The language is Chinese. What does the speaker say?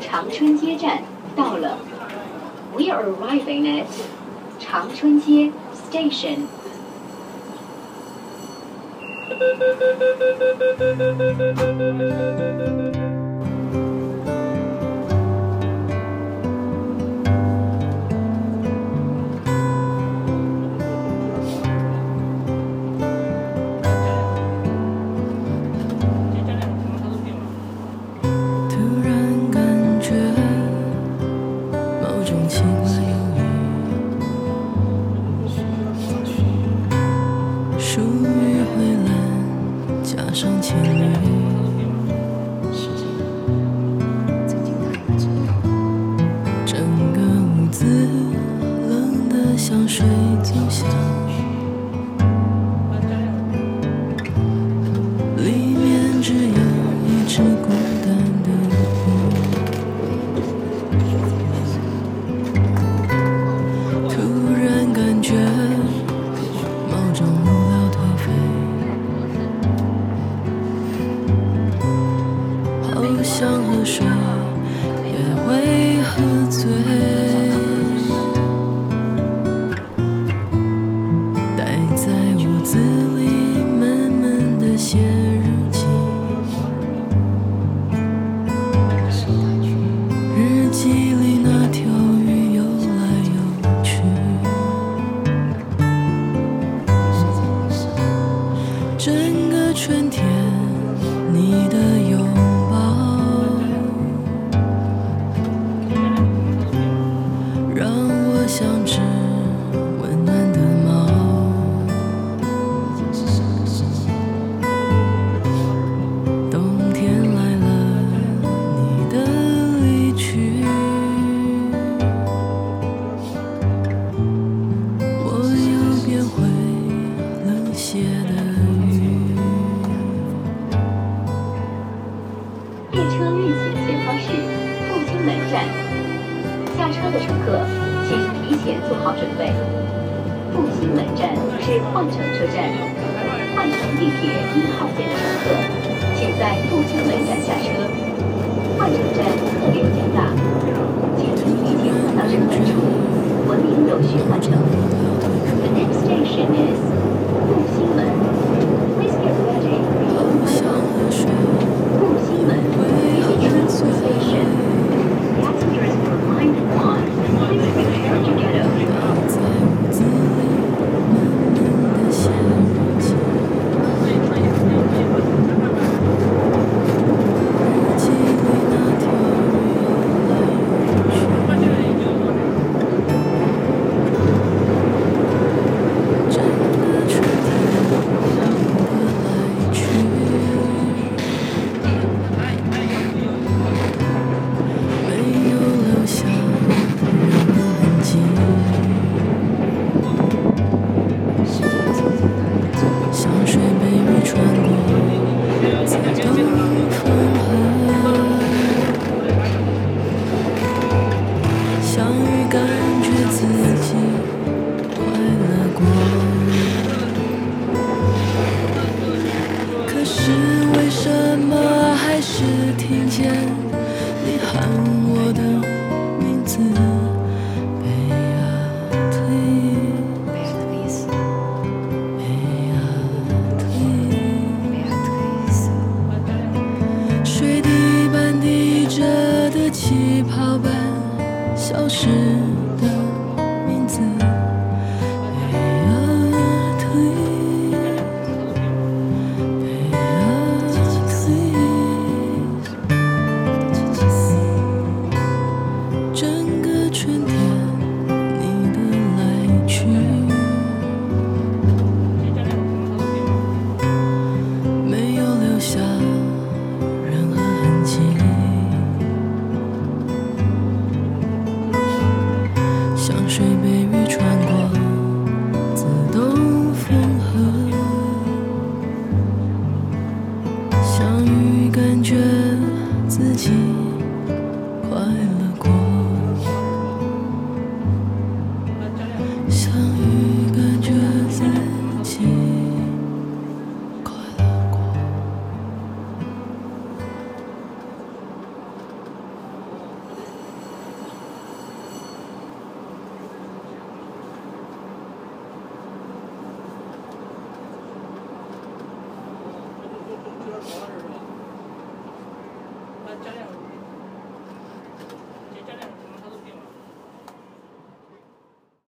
长春街站到了。We are arriving at 长春街 station. 属于灰蓝加上情侣，整个屋子冷得像水族箱，想喝水，也会喝醉。待在屋子里，闷闷的写日记。日记里那条鱼游来游去，整个春天，你的像只温暖的猫。冬天来了，你的离去，我又变回冷血的鱼。列车运行前方是复兴门站，下车的乘客前做好准备。复兴门站是换乘车站，换乘地铁一号线的乘客，请在复兴门站下车。气泡般消失觉自己快乐过。相遇。